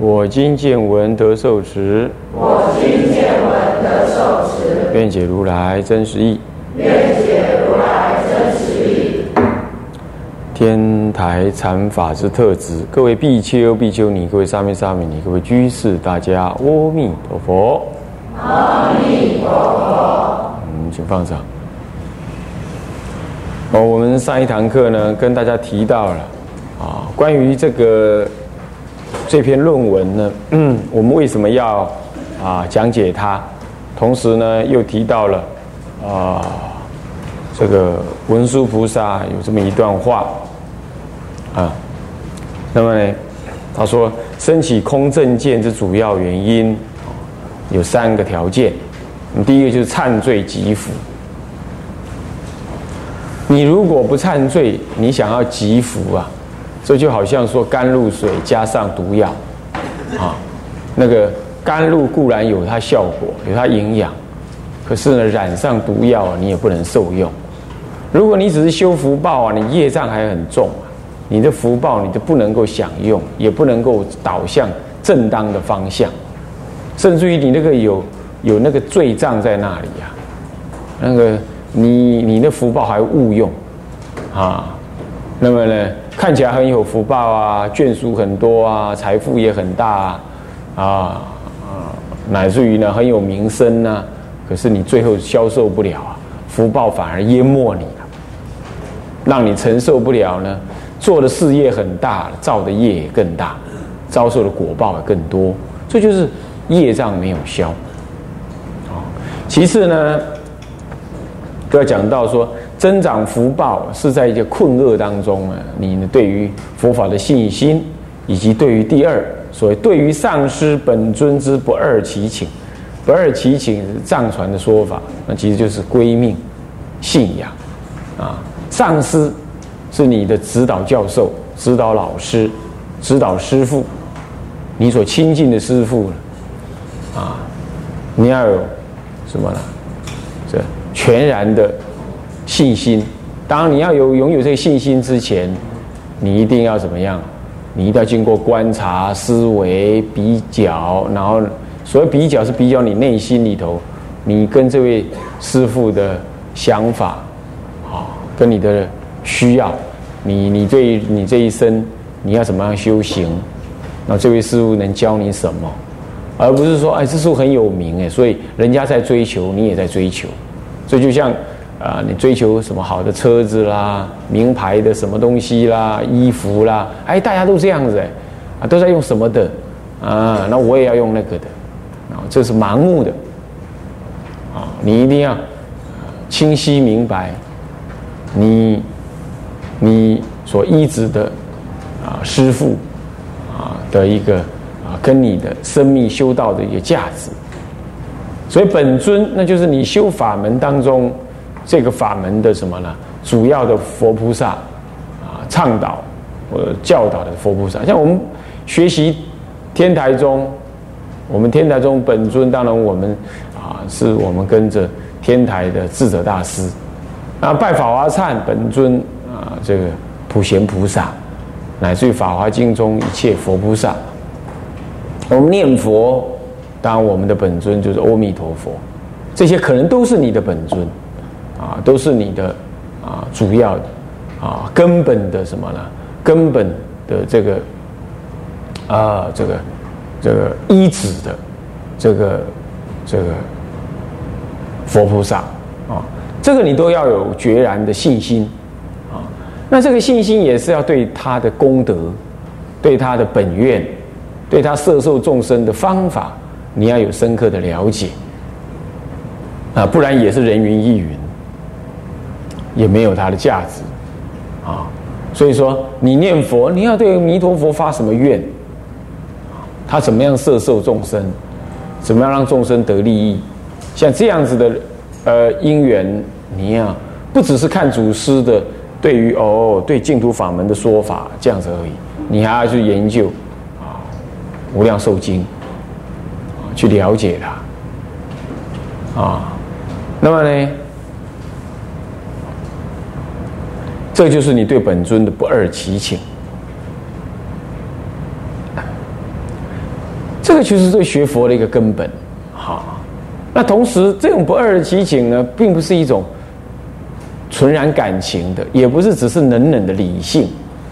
我今见闻得受持，我今见闻得受持，愿解如来真实义，愿解如来真实义。天台禅法之特质，各位比丘、比丘尼，各位沙弥、沙弥尼，各位居士，大家阿弥陀佛。阿弥陀佛。嗯，请放上。哦，我们上一堂课呢，跟大家提到了啊，关于这个。这篇论文呢，我们为什么要啊讲解它？同时呢，又提到了啊，这个文殊菩萨有这么一段话啊。那么呢，他说，升起空正见之主要原因有三个条件。第一个就是忏罪积福。你如果不忏罪，你想要积福啊？这就好像说甘露水加上毒药，啊，那个甘露固然有它效果，有它营养，可是呢，染上毒药你也不能受用。如果你只是修福报啊，你业障还很重啊，你的福报你就不能够享用，也不能够导向正当的方向，甚至于你那个有有那个罪障在那里呀，那个你你的福报还误用，啊，那么呢？看起来很有福报啊，眷属很多啊，财富也很大啊，啊，乃至于呢很有名声呢。可是你最后消受不了啊，福报反而淹没你了，让你承受不了呢。做的事业很大，造的业也更大，遭受的果报也更多。这就是业障没有消。啊，其次呢，就要讲到说。增长福报是在一个困厄当中啊，你呢对于佛法的信心，以及对于第二所谓对于上师本尊之不二祈请，不二祈请是藏传的说法，那其实就是归命信仰啊。上师是你的指导教授、指导老师、指导师傅，你所亲近的师傅啊，你要有什么呢？这全然的。信心，当然你要有拥有这个信心之前，你一定要怎么样？你一定要经过观察、思维、比较，然后所谓比较是比较你内心里头，你跟这位师傅的想法，啊，跟你的需要，你你对你这一生你要怎么样修行？那这位师傅能教你什么？而不是说，哎，这师傅很有名哎，所以人家在追求，你也在追求，所以就像。啊，你追求什么好的车子啦，名牌的什么东西啦，衣服啦，哎，大家都这样子哎，啊，都在用什么的啊？那我也要用那个的，啊，这是盲目的，啊，你一定要清晰明白，你你所依止的啊师傅啊的一个啊跟你的生命修道的一个价值，所以本尊那就是你修法门当中。这个法门的什么呢？主要的佛菩萨啊，倡导或者教导的佛菩萨，像我们学习天台宗，我们天台宗本尊，当然我们啊，是我们跟着天台的智者大师啊，拜法华忏本尊啊，这个普贤菩萨，乃至于法华经中一切佛菩萨，我们念佛，当然我们的本尊就是阿弥陀佛，这些可能都是你的本尊。啊，都是你的啊，主要的啊，根本的什么呢？根本的这个啊，这个这个依止的这个这个佛菩萨啊，这个你都要有决然的信心啊。那这个信心也是要对他的功德、对他的本愿、对他摄受众生的方法，你要有深刻的了解啊，不然也是人云亦云。也没有它的价值，啊，所以说你念佛，你要对弥陀佛发什么愿？他怎么样摄受众生，怎么样让众生得利益，像这样子的呃因缘，你要不只是看祖师的对于哦对净土法门的说法这样子而已，你还要去研究啊无量寿经，去了解它啊，那么呢？这就是你对本尊的不二祈请，这个就是对学佛的一个根本。哈，那同时这种不二的祈请呢，并不是一种纯然感情的，也不是只是冷冷的理性，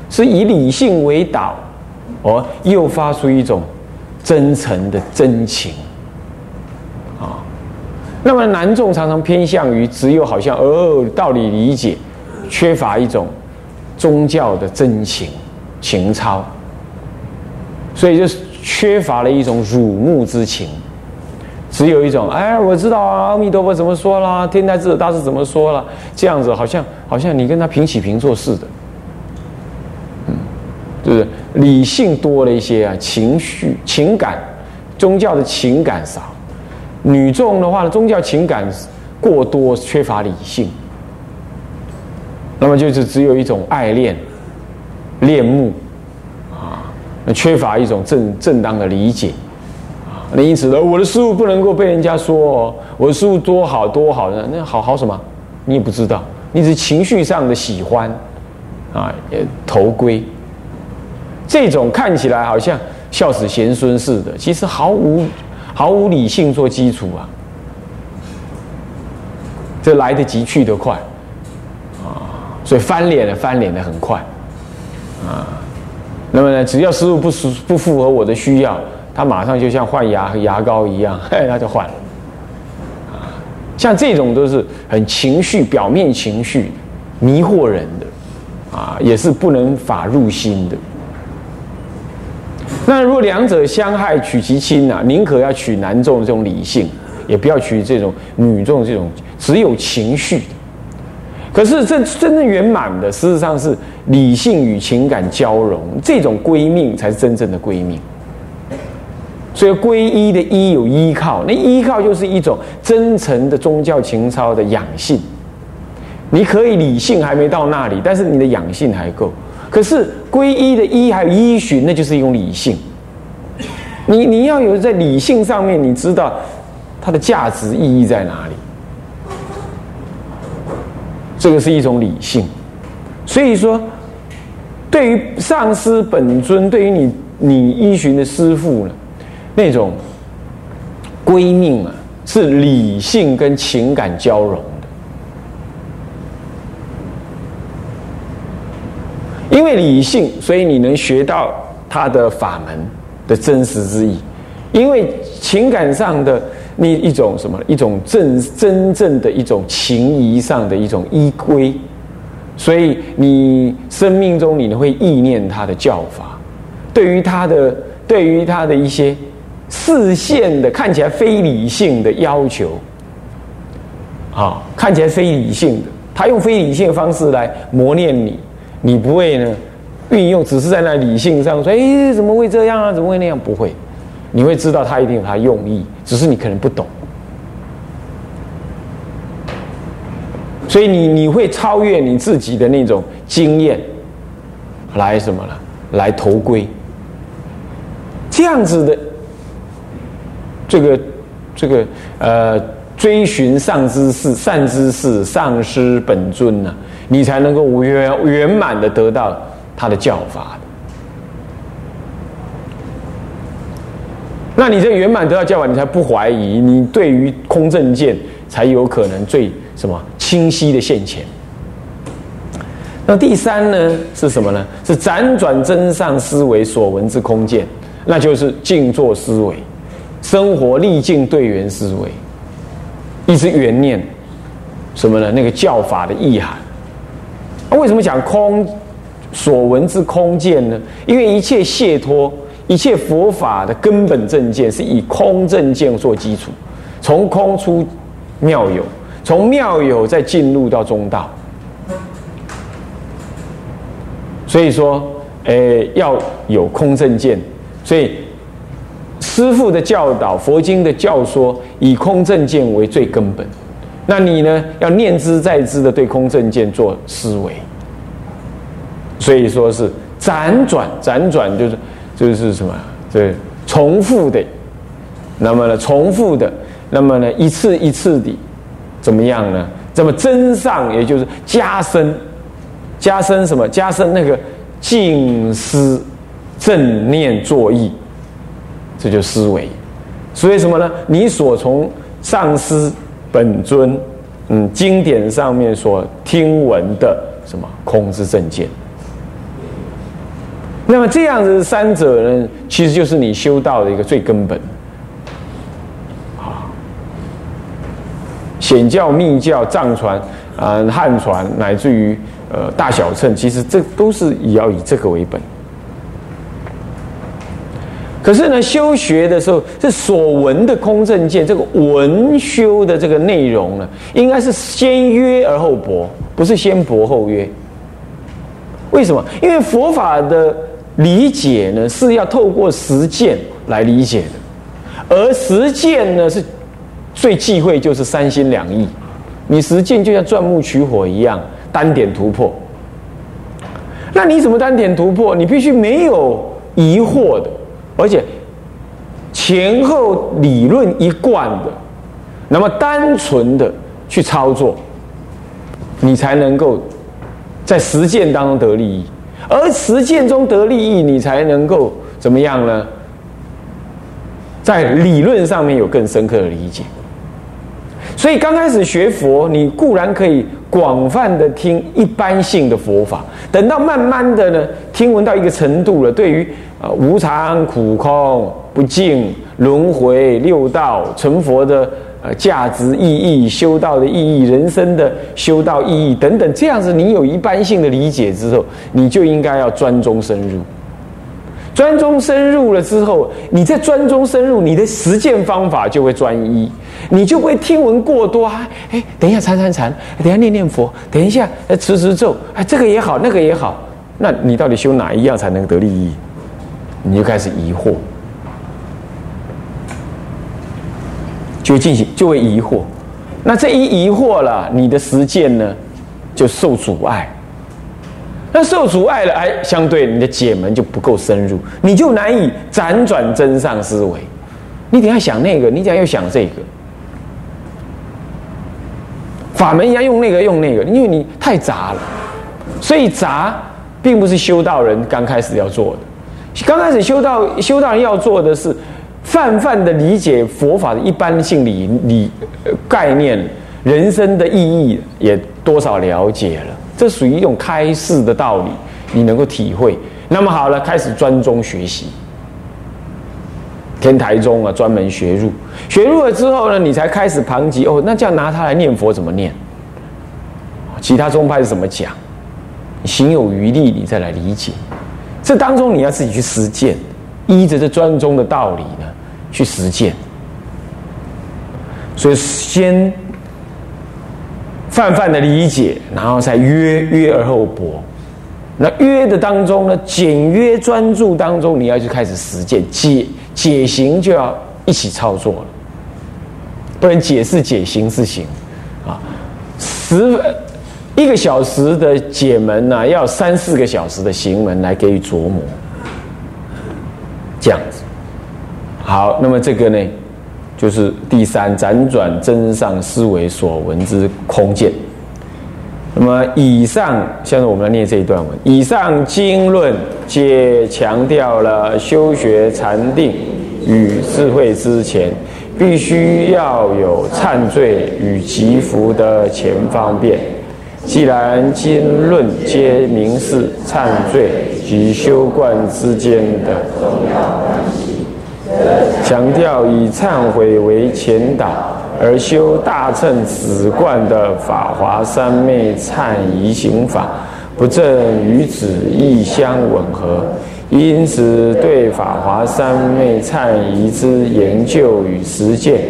是以理性为导，而诱发出一种真诚的真情。啊，那么南众常常偏向于只有好像哦道理理解。缺乏一种宗教的真情情操，所以就缺乏了一种辱慕之情，只有一种哎，我知道啊，阿弥陀佛怎么说啦，天台智者大师怎么说了，这样子好像好像你跟他平起平坐似的，嗯，就是理性多了一些啊，情绪情感，宗教的情感少，女众的话呢，宗教情感过多，缺乏理性。那么就是只有一种爱恋、恋慕啊，缺乏一种正正当的理解啊。那因此呢，我的师傅不能够被人家说哦，我的师傅多好多好呢，那好好什么？你也不知道，你只是情绪上的喜欢啊，头盔。这种看起来好像孝子贤孙似的，其实毫无毫无理性做基础啊，这来得及去得快。所以翻脸的翻脸的很快，啊，那么呢，只要师傅不不符合我的需要，他马上就像换牙牙膏一样，嘿，他就换了，啊，像这种都是很情绪表面情绪迷惑人的，啊，也是不能法入心的。那如果两者相害取其轻啊，宁可要取男众这种理性，也不要取这种女众这种只有情绪。可是，这真正圆满的，事实上是理性与情感交融，这种归命才是真正的归命。所以，皈依的依有依靠，那依靠就是一种真诚的宗教情操的养性。你可以理性还没到那里，但是你的养性还够。可是，皈依的依还有依循，那就是一种理性。你你要有在理性上面，你知道它的价值意义在哪里。这个是一种理性，所以说，对于上师本尊，对于你你依循的师父呢，那种归命啊，是理性跟情感交融的。因为理性，所以你能学到他的法门的真实之意；因为情感上的。你一种什么？一种真真正的一种情谊上的一种依归，所以你生命中你会意念他的教法，对于他的对于他的一些视线的看起来非理性的要求，啊，看起来非理性的，他用非理性的方式来磨练你，你不会呢运用，只是在那理性上说，哎，怎么会这样啊？怎么会那样？不会。你会知道他一定有他用意，只是你可能不懂，所以你你会超越你自己的那种经验，来什么呢？来投归，这样子的这个这个呃追寻上知识、善知识、上师本尊呢，你才能够圆圆满的得到他的教法。那你这圆满得到教法，你才不怀疑，你对于空正见才有可能最什么清晰的现前。那第三呢是什么呢？是辗转真上思维所闻之空见，那就是静坐思维，生活历境对缘思维，一直缘念什么呢？那个教法的意涵。那为什么讲空所闻之空见呢？因为一切解脱。一切佛法的根本正见是以空正见做基础，从空出妙有，从妙有再进入到中道。所以说，诶，要有空正见，所以师父的教导，佛经的教说，以空正见为最根本。那你呢，要念之在之的对空正见做思维。所以说是辗转辗转，就是就是什么？这重复的，那么呢，重复的，那么呢，一次一次的，怎么样呢？这么增上，也就是加深，加深什么？加深那个静思正念作意，这就思维。所以什么呢？你所从上师本尊，嗯，经典上面所听闻的什么空之正见。那么这样子三者呢，其实就是你修道的一个最根本。啊，显教、密教、藏传、啊汉传，乃至于呃大小乘，其实这都是也要以这个为本。可是呢，修学的时候，这所闻的空正见，这个文修的这个内容呢，应该是先约而后博，不是先博后约。为什么？因为佛法的。理解呢是要透过实践来理解的，而实践呢是最忌讳就是三心两意。你实践就像钻木取火一样，单点突破。那你怎么单点突破？你必须没有疑惑的，而且前后理论一贯的，那么单纯的去操作，你才能够在实践当中得利益。而实践中得利益，你才能够怎么样呢？在理论上面有更深刻的理解。所以刚开始学佛，你固然可以广泛的听一般性的佛法，等到慢慢的呢，听闻到一个程度了，对于啊无常、苦空、不净、轮回、六道、成佛的。价值意义、修道的意义、人生的修道意义等等，这样子你有一般性的理解之后，你就应该要专中深入。专中深入了之后，你在专中深入，你的实践方法就会专一，你就会听闻过多。哎，等一下禅禅禅，等一下念念佛，等一下持持咒，哎，这个也好，那个也好，那你到底修哪一样才能得利益？你就开始疑惑。就进行就会疑惑，那这一疑惑了，你的实践呢就受阻碍。那受阻碍了，哎，相对你的解门就不够深入，你就难以辗转真上思维。你等下想那个，你等下又想这个，法门一样用那个用那个，因为你太杂了。所以杂并不是修道人刚开始要做的，刚开始修道修道人要做的是。泛泛的理解佛法的一般性理理概念，人生的意义也多少了解了，这属于一种开示的道理，你能够体会。那么好了，开始专宗学习，天台宗啊，专门学入，学入了之后呢，你才开始旁及哦，那这样拿它来念佛怎么念？其他宗派是怎么讲？行有余力，你再来理解。这当中你要自己去实践，依着这专宗的道理呢。去实践，所以先泛泛的理解，然后再约约而后博。那约的当中呢，简约专注当中，你要去开始实践解解行，就要一起操作了，不能解释解行是行啊。十一个小时的解门呢，要三四个小时的行门来给予琢磨，这样子。好，那么这个呢，就是第三辗转真上思维所闻之空见。那么以上，现在我们来念这一段文。以上经论皆强调了修学禅定与智慧之前，必须要有忏罪与祈福的前方便。既然经论皆明示忏罪及修观之间的。强调以忏悔为前导而修大乘止观的法华三昧忏仪行法，不正与此意相吻合，因此对法华三昧忏仪之研究与实践，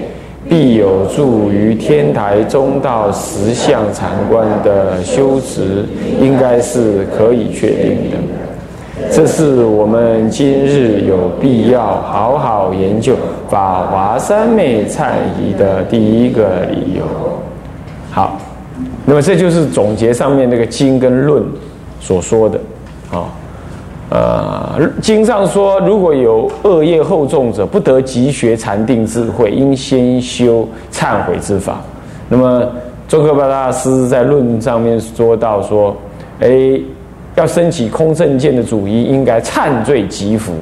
必有助于天台中道实相禅观的修持，应该是可以确定的。这是我们今日有必要好好研究《法华三昧忏仪》的第一个理由。好，那么这就是总结上面那个经跟论所说的啊。呃，经上说，如果有恶业厚重者，不得急学禅定智慧，应先修忏悔之法。那么，周克巴大师在论上面说到说，哎。要升起空正见的主义，应该忏罪积福，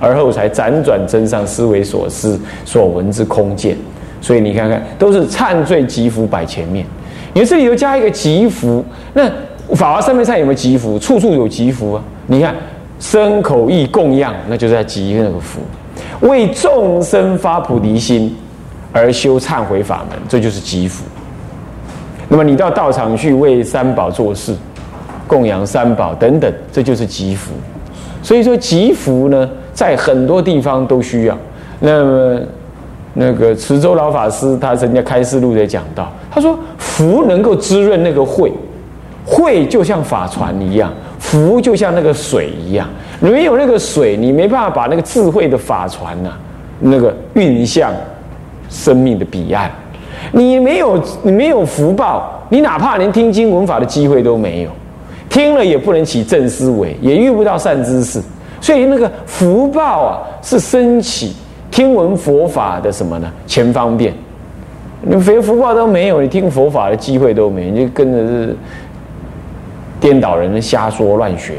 而后才辗转真上思维所思所闻之空见。所以你看看，都是忏罪积福摆前面。你这里头加一个积福，那法华三昧忏有没有积福？处处有积福啊！你看身口意供养，那就是在积那个福。为众生发菩提心而修忏悔法门，这就是积福。那么你到道场去为三宝做事。供养三宝等等，这就是积福。所以说积福呢，在很多地方都需要。那么那个慈州老法师，他人家开示录也讲到，他说福能够滋润那个慧，慧就像法船一样，福就像那个水一样。没有那个水，你没办法把那个智慧的法船呐，那个运向生命的彼岸。你没有你没有福报，你哪怕连听经闻法的机会都没有。听了也不能起正思维，也遇不到善知识，所以那个福报啊，是升起听闻佛法的什么呢？前方便，你连福报都没有，你听佛法的机会都没有，你就跟着是颠倒人瞎说乱学。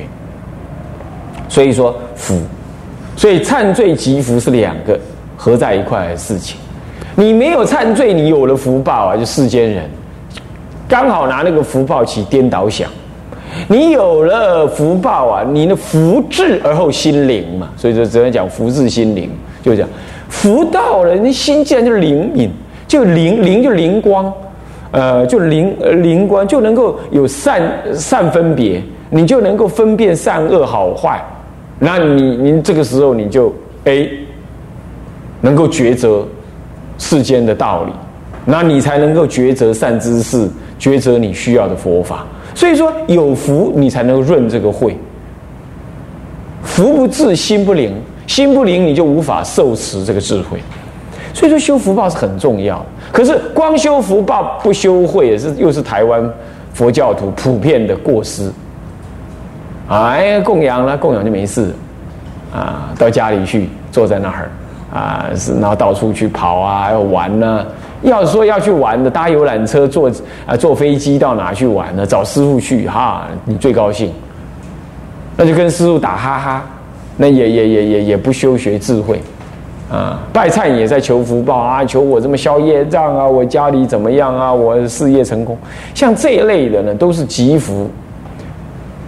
所以说福，所以忏罪积福是两个合在一块的事情。你没有忏罪，你有了福报啊，就世间人刚好拿那个福报起颠倒想。你有了福报啊，你的福至而后心灵嘛，所以说只能讲福至心灵，就讲福到了，你心既然就灵敏，就灵灵就灵光，呃，就灵灵光就能够有善善分别，你就能够分辨善恶好坏，那你你这个时候你就哎能够抉择世间的道理，那你才能够抉择善知识，抉择你需要的佛法。所以说有福，你才能够润这个慧。福不至，心不灵，心不灵，你就无法受持这个智慧。所以说修福报是很重要。可是光修福报不修慧，也是又是台湾佛教徒普遍的过失。哎，供养了，供养就没事，啊，到家里去坐在那儿，啊，是然后到处去跑啊，要玩呢。要说要去玩的，搭游览车、坐啊坐飞机到哪去玩呢？找师傅去哈，你最高兴。那就跟师傅打哈哈，那也也也也也不修学智慧啊。拜忏也在求福报啊，求我这么消业障啊，我家里怎么样啊，我事业成功。像这一类的呢，都是积福，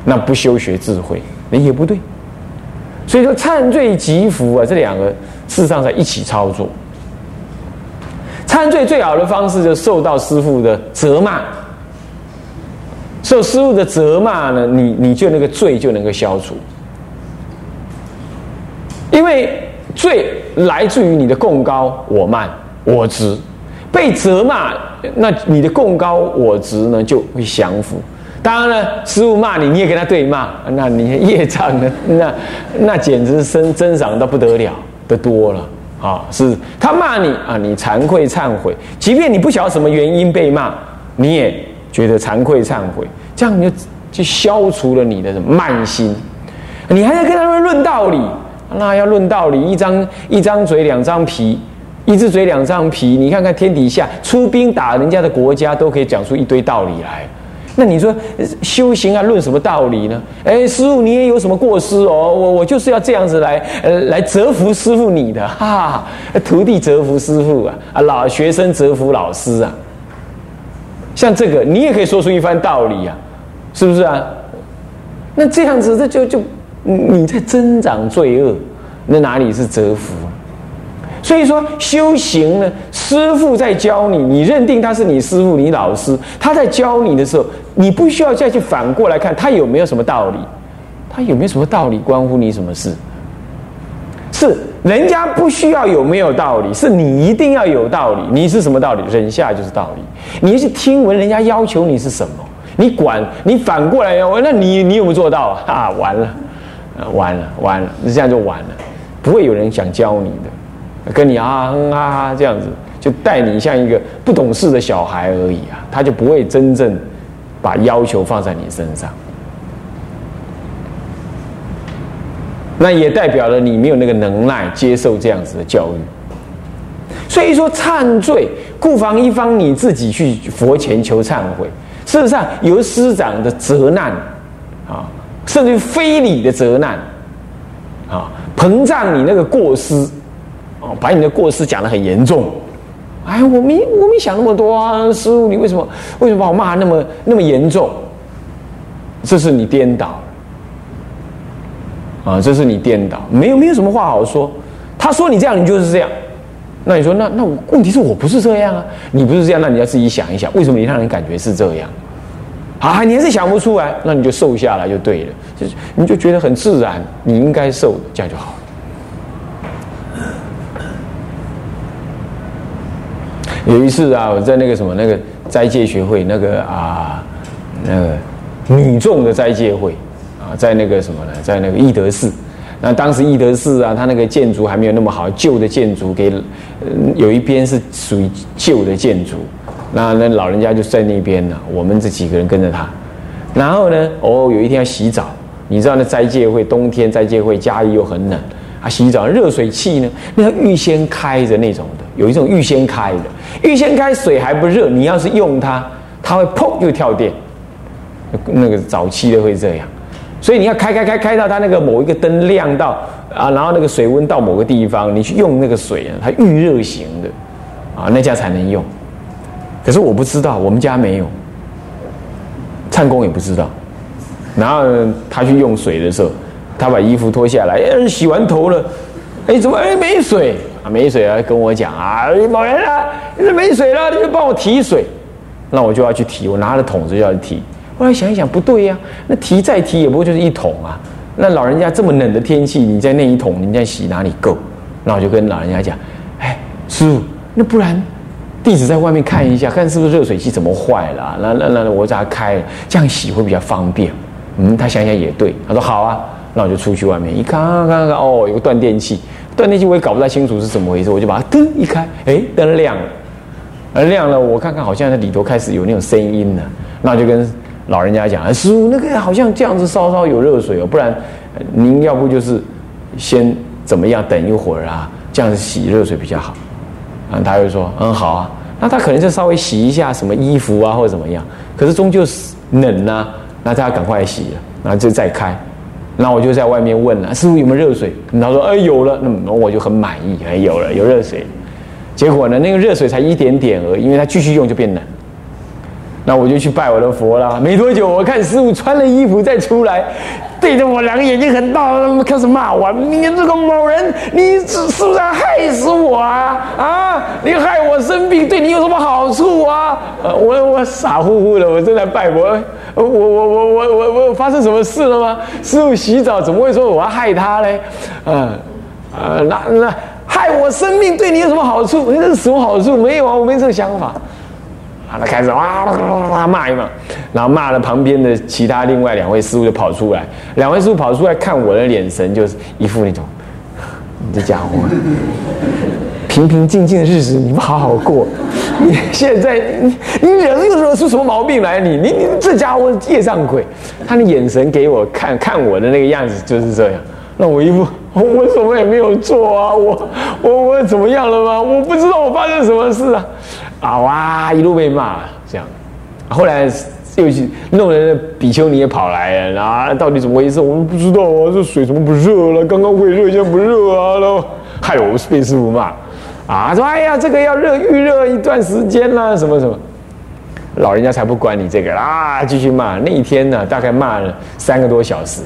那不修学智慧，那也不对。所以说忏罪积福啊，这两个事实上在一起操作。忏罪最好的方式，就受到师傅的责骂。受师傅的责骂呢，你你就那个罪就能够消除。因为罪来自于你的共高我慢我执，被责骂，那你的共高我执呢就会降服。当然了，师傅骂你，你也跟他对骂，那你业障呢？那那简直是增增长到不得了的多了。啊，是他骂你啊，你惭愧忏悔，即便你不晓得什么原因被骂，你也觉得惭愧忏悔，这样你就就消除了你的慢心。你还在跟他们论道理，那要论道理，一张一张嘴两张皮，一只嘴两张皮，你看看天底下出兵打人家的国家，都可以讲出一堆道理来。那你说修行啊，论什么道理呢？哎，师傅，你也有什么过失哦？我我就是要这样子来，呃，来折服师傅你的，哈，徒弟折服师傅啊，啊，老学生折服老师啊。像这个，你也可以说出一番道理啊，是不是啊？那这样子，这就就你在增长罪恶，那哪里是折服？所以说修行呢，师傅在教你，你认定他是你师傅、你老师，他在教你的时候，你不需要再去反过来看他有没有什么道理，他有没有什么道理关乎你什么事？是人家不需要有没有道理，是你一定要有道理。你是什么道理？忍下就是道理。你是听闻人家要求你是什么？你管你反过来要问，那你你有没有做到啊？啊完了，完了完了，那这样就完了，不会有人想教你的，跟你啊哼啊哈这样子，就带你像一个不懂事的小孩而已啊，他就不会真正把要求放在你身上。那也代表了你没有那个能耐接受这样子的教育。所以说忏罪，顾防一方你自己去佛前求忏悔。事实上，由师长的责难啊，甚至于非礼的责难啊，膨胀你那个过失把你的过失讲得很严重。哎，我没我没想那么多啊，师傅，你为什么为什么把我骂那么那么严重？这是你颠倒。啊，这是你颠倒，没有没有什么话好说。他说你这样，你就是这样。那你说，那那我问题是我不是这样啊？你不是这样，那你要自己想一想，为什么你让人感觉是这样？啊，你还是想不出来，那你就瘦下来就对了，就你就觉得很自然，你应该瘦，这样就好了。有一次啊，我在那个什么那个斋戒学会，那个啊，那个女众的斋戒会啊。在那个什么呢？在那个义德寺，那当时义德寺啊，它那个建筑还没有那么好，旧的建筑给，有一边是属于旧的建筑，那那老人家就在那边呢。我们这几个人跟着他，然后呢，哦，有一天要洗澡，你知道那斋戒会冬天斋戒会家里又很冷啊，洗澡热水器呢，那预先开着那种的，有一种预先开的，预先开水还不热，你要是用它，它会砰就跳电，那个早期的会这样。所以你要开开开开到它那个某一个灯亮到啊，然后那个水温到某个地方，你去用那个水啊，它预热型的啊，那家才能用。可是我不知道，我们家没有，唱工也不知道。然后他去用水的时候，他把衣服脱下来，哎，洗完头了，哎，怎么哎没水啊？没水啊？跟我讲啊，某人啊，你没水了，你就帮我提水。那我就要去提，我拿着桶子就要去提。后来想一想，不对呀，那提再提也不过就是一桶啊。那老人家这么冷的天气，你在那一桶，你在洗哪里够？那我就跟老人家讲，哎，师傅，那不然弟子在外面看一下，看是不是热水器怎么坏了？那那那我咋开，这样洗会比较方便。嗯，他想想也对，他说好啊。那我就出去外面一看，看看看，哦，有个断电器，断电器我也搞不太清楚是怎么回事，我就把它灯一开，哎，灯亮了，而亮了，我看看好像那里头开始有那种声音了，那就跟。老人家讲，师傅，那个好像这样子稍稍有热水哦，不然您要不就是先怎么样，等一会儿啊，这样子洗热水比较好。啊，他就说，嗯，好啊。那他可能就稍微洗一下什么衣服啊，或者怎么样。可是终究是冷呐，那他要赶快洗了，然后就再开。那我就在外面问了，师傅有没有热水？他说，哎，有了。那我就很满意，哎，有了，有热水。结果呢，那个热水才一点点而已，因为他继续用就变冷。那我就去拜我的佛了。没多久，我看师傅穿了衣服再出来，对着我两个眼睛很大，开始骂我：“你这个某人，你是不是要害死我啊？啊，你害我生病，对你有什么好处啊？”呃，我我傻乎乎的，我正在拜佛，我我我我我我发生什么事了吗？师傅洗澡怎么会说我要害他嘞？嗯，呃，那那害我生命对你有什么好处？那是什么好处？没有啊，我没这个想法。啊，他开始哇哇哇骂一骂，然后骂了旁边的其他另外两位师傅就跑出来，两位师傅跑出来看我的眼神就是一副那种，你这家伙，平平静静的日子你不好好过，你现在你你惹又惹出什么毛病来？你你你这家伙业障鬼，他的眼神给我看看我的那个样子就是这样，那我一副我什么也没有做啊，我我我怎么样了吗？我不知道我发生什么事啊。啊哇！一路被骂，这样，后来又去弄人的比丘尼也跑来了，啊，到底怎么回事？我们不知道啊，这水怎么不热了？刚刚会热，现在不热啊！然后害我被师傅骂，啊，说哎呀，这个要热预热一段时间啦，什么什么，老人家才不管你这个啊，继续骂。那一天呢，大概骂了三个多小时，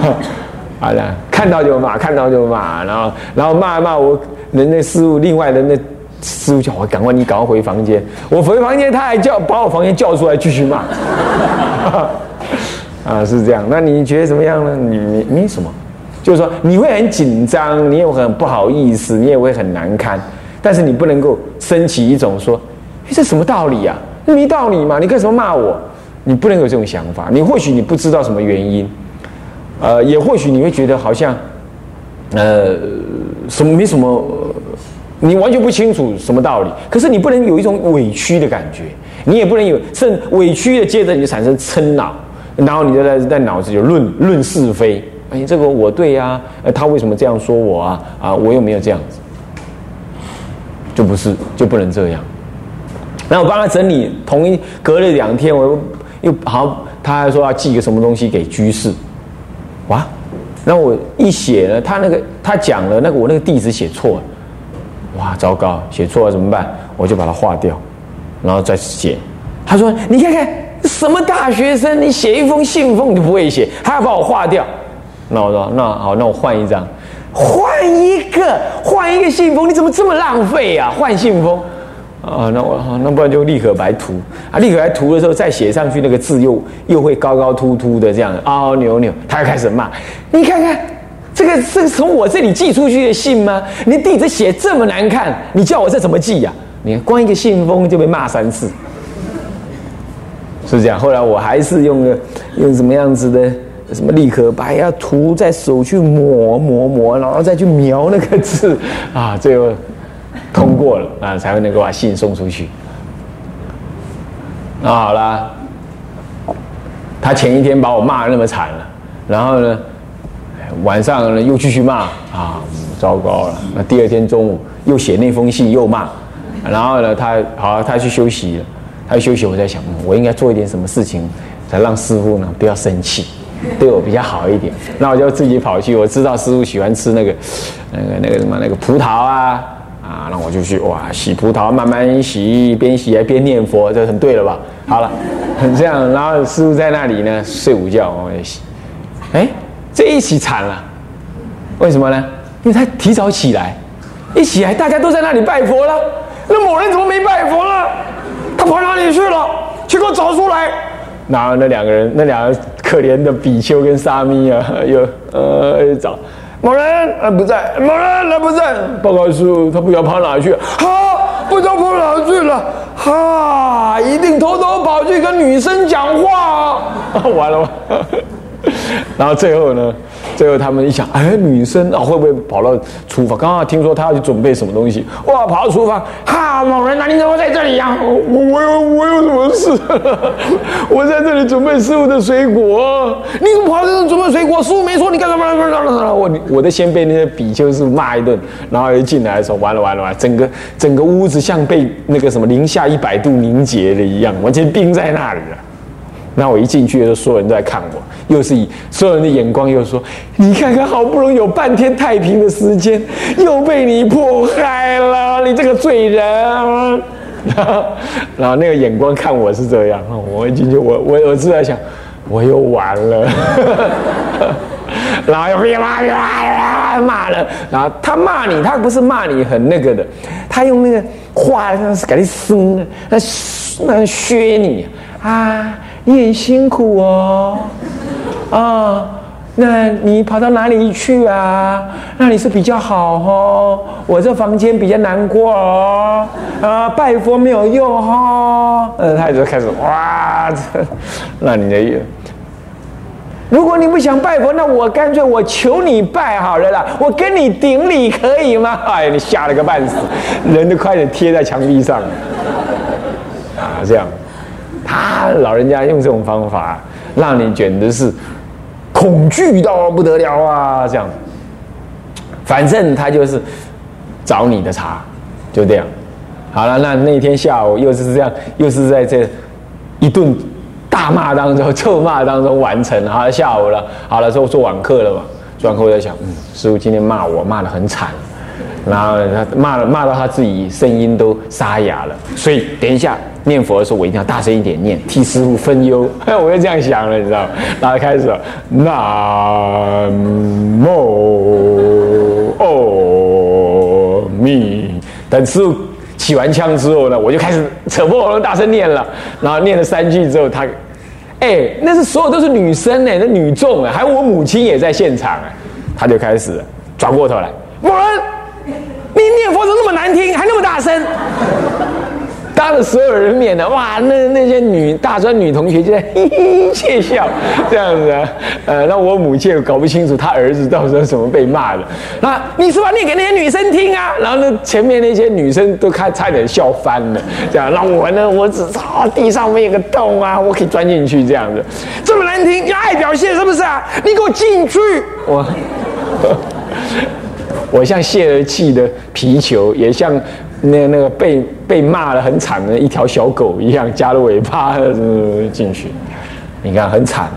好了，看到就骂，看到就骂，然后然后骂骂我人那师傅，另外的那。师傅叫我赶快，你赶快回房间。我回房间，他还叫把我房间叫出来继续骂。啊，是这样。那你觉得怎么样呢？你没没什么，就是说你会很紧张，你也很不好意思，你也会很难堪。但是你不能够升起一种说，这什么道理呀？没道理嘛？你干什么骂我？你不能有这种想法。你或许你不知道什么原因，呃，也或许你会觉得好像，呃，什么没什么，你完全不清楚什么道理。可是你不能有一种委屈的感觉，你也不能有甚委屈的，接着你就产生嗔恼，然后你就在在脑子就论论是非。哎，这个我对呀，呃，他为什么这样说我啊？啊，我又没有这样子，就不是就不能这样。然后我帮他整理，同一隔了两天，我又又好，他还说要寄个什么东西给居士。哇！那我一写呢，他那个他讲了那个我那个地址写错了，哇，糟糕，写错了怎么办？我就把它划掉，然后再写。他说：“你看看什么大学生，你写一封信封你都不会写，还要把我划掉。”那我说：“那好，那我换一张，换一个，换一个信封，你怎么这么浪费呀？换信封。”啊，那我那不然就立刻白涂啊，立刻白涂的时候再写上去，那个字又又会高高突突的这样凹凹扭扭，他又开始骂，你看看这个是从我这里寄出去的信吗？你地址写这么难看，你叫我这怎么寄呀？你看光一个信封就被骂三次，是这样。后来我还是用了用什么样子的什么立可白要涂在手去磨磨磨，然后再去描那个字 啊，最后。通过了啊，才会能够把信送出去。那好了，他前一天把我骂的那么惨了，然后呢，晚上呢又继续骂啊，糟糕了。那第二天中午又写那封信又骂，然后呢，他好，他去休息了，他休息，我在想，我应该做一点什么事情，才让师傅呢不要生气，对我比较好一点。那我就自己跑去，我知道师傅喜欢吃那个那个那个什么那个葡萄啊。啊，那我就去哇，洗葡萄，慢慢洗，边洗还边念佛，这很对了吧？好了，这样，然后师傅在那里呢睡午觉，我也洗。哎，这一洗惨了，为什么呢？因为他提早起来，一起来大家都在那里拜佛了，那某人怎么没拜佛了？他跑哪里去了？去给我找出来！然后那两个人，那两个可怜的比丘跟沙弥啊，又呃找。某人啊不在，某人人不在。报告师傅，他不知道跑哪去，好，不知道跑哪去了，哈，一定偷偷跑去跟女生讲话。完了吧，然后最后呢？最后他们一想，哎，女生啊，会不会跑到厨房？刚刚听说她要去准备什么东西，哇，跑到厨房，哈，某人，啊你怎么在这里呀？我我有我有什么事？我在这里准备师傅的水果。你怎么跑到这里准备水果？师傅没说你干什么？我我的先被那些比丘是骂一顿，然后一进来的时候，完了完了完了，整个整个屋子像被那个什么零下一百度凝结了一样，完全冰在那里了。那我一进去的时候，所有人都在看我。又是以所有人的眼光，又说：“你看看，好不容易有半天太平的时间，又被你迫害了，你这个罪人。”然后，那个眼光看我是这样，我一进去，我我我是在想，我又完了。然后又别骂，别骂，骂了。然后他骂你，他不是骂你很那个的，他用那个话，那是给你生，那那削你啊，你很辛苦哦。啊，那你跑到哪里去啊？那里是比较好哦，我这房间比较难过哦。啊，拜佛没有用哈。呃，他就开始哇，那你的，如果你不想拜佛，那我干脆我求你拜好了啦，我跟你顶礼可以吗？哎，你吓了个半死，人都快点贴在墙壁上。啊，这样，他老人家用这种方法，让你简直是。恐惧到不得了啊！这样，反正他就是找你的茬，就这样。好了，那那天下午又是这样，又是在这一顿大骂当中、臭骂当中完成。好了，下午了，好了，之后做晚课了嘛。做完课我在想，嗯，师傅今天骂我骂的很惨，然后他骂了骂到他自己声音都沙哑了，所以等一下。念佛的时候，我一定要大声一点念，替师傅分忧。我就这样想了，你知道吗？然后开始，南无阿弥。等师傅起完枪之后呢，我就开始扯破喉咙大声念了。然后念了三句之后，他，哎，那是所有都是女生哎，那女众哎，还有我母亲也在现场哎，他就开始转过头来，某人，你念佛怎么那么难听，还那么大声？当着所有人面呢，哇，那那些女大专女同学就在 嘿嘿窃笑，这样子啊，呃，那我母亲搞不清楚他儿子到时候怎么被骂的。那你是不是念给那些女生听啊？然后呢，前面那些女生都开差点笑翻了，这样，那我呢，我只啊地上面有个洞啊，我可以钻进去这样子，这么难听，要爱表现是不是啊？你给我进去，我。我像泄了气的皮球，也像那那个被被骂的很惨的一条小狗一样，夹着尾巴进去，你看很惨。